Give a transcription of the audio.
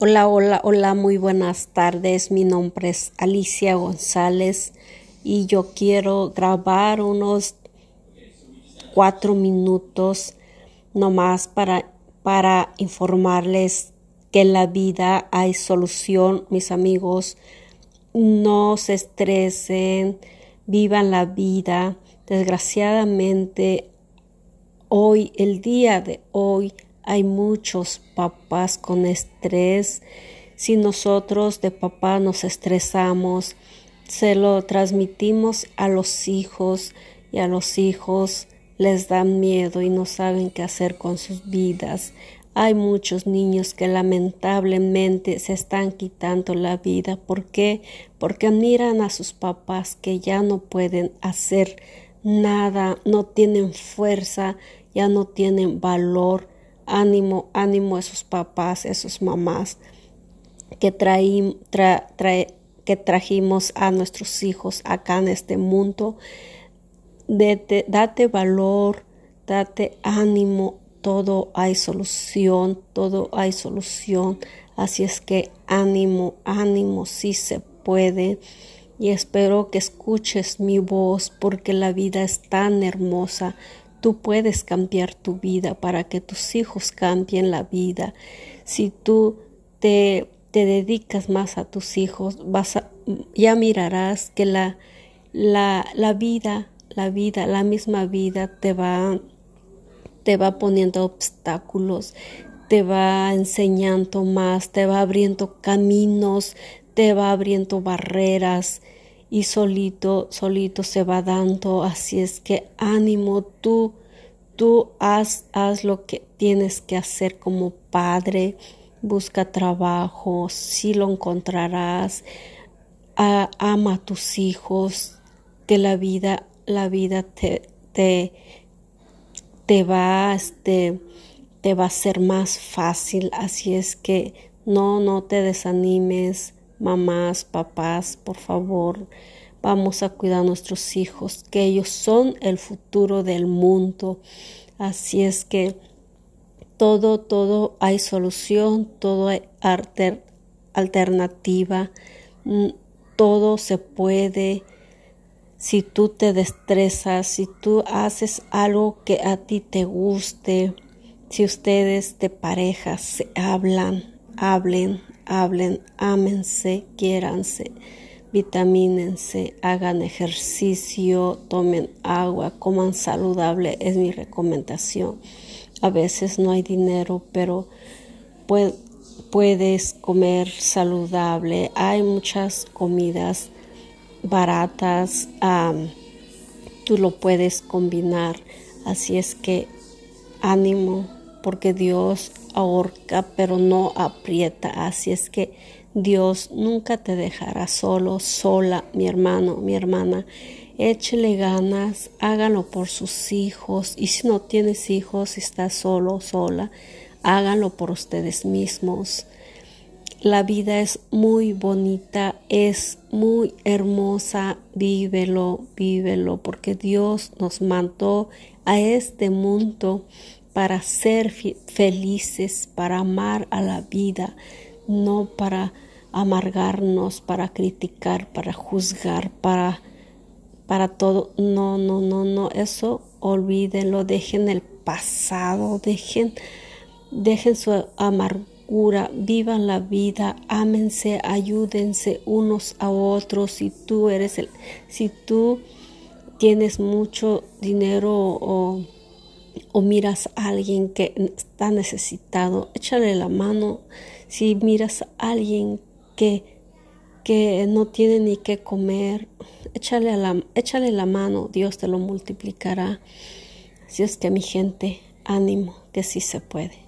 Hola, hola, hola, muy buenas tardes. Mi nombre es Alicia González y yo quiero grabar unos cuatro minutos nomás para, para informarles que en la vida hay solución, mis amigos. No se estresen, vivan la vida. Desgraciadamente, hoy, el día de hoy, hay muchos papás con estrés. Si nosotros de papá nos estresamos, se lo transmitimos a los hijos y a los hijos les da miedo y no saben qué hacer con sus vidas. Hay muchos niños que lamentablemente se están quitando la vida. ¿Por qué? Porque miran a sus papás que ya no pueden hacer nada, no tienen fuerza, ya no tienen valor ánimo, ánimo a esos papás, a esos mamás que, que trajimos a nuestros hijos acá en este mundo. date valor, date ánimo, todo hay solución, todo hay solución. Así es que ánimo, ánimo, sí se puede. Y espero que escuches mi voz porque la vida es tan hermosa. Tú puedes cambiar tu vida para que tus hijos cambien la vida. Si tú te, te dedicas más a tus hijos, vas a, ya mirarás que la, la, la vida, la vida, la misma vida te va, te va poniendo obstáculos, te va enseñando más, te va abriendo caminos, te va abriendo barreras y solito, solito se va dando. Así es que ánimo, tú, tú haz, haz lo que tienes que hacer como padre. Busca trabajo, si lo encontrarás. ama a tus hijos, que la vida, la vida te, te, te va, este, te va a ser más fácil. Así es que no, no te desanimes mamás, papás, por favor, vamos a cuidar a nuestros hijos, que ellos son el futuro del mundo. Así es que todo, todo hay solución, todo hay alternativa, mm, todo se puede. Si tú te destresas, si tú haces algo que a ti te guste, si ustedes de pareja se hablan, hablen, hablen, ámense, quiéranse, vitamínense, hagan ejercicio, tomen agua, coman saludable, es mi recomendación. A veces no hay dinero, pero puedes comer saludable. Hay muchas comidas baratas, tú lo puedes combinar. Así es que ánimo, porque Dios ahorca, pero no aprieta. Así es que Dios nunca te dejará solo, sola, mi hermano, mi hermana. Échele ganas, háganlo por sus hijos. Y si no tienes hijos, si estás solo, sola, háganlo por ustedes mismos. La vida es muy bonita, es muy hermosa, vívelo, vívelo, porque Dios nos mandó a este mundo para ser felices, para amar a la vida, no para amargarnos, para criticar, para juzgar, para para todo. No, no, no, no, eso olvídenlo, dejen el pasado, dejen dejen su amargura, vivan la vida, ámense, ayúdense unos a otros. Si tú eres el si tú tienes mucho dinero o o miras a alguien que está necesitado, échale la mano. Si miras a alguien que, que no tiene ni qué comer, échale, la, échale la mano, Dios te lo multiplicará. Así es que mi gente, ánimo, que sí se puede.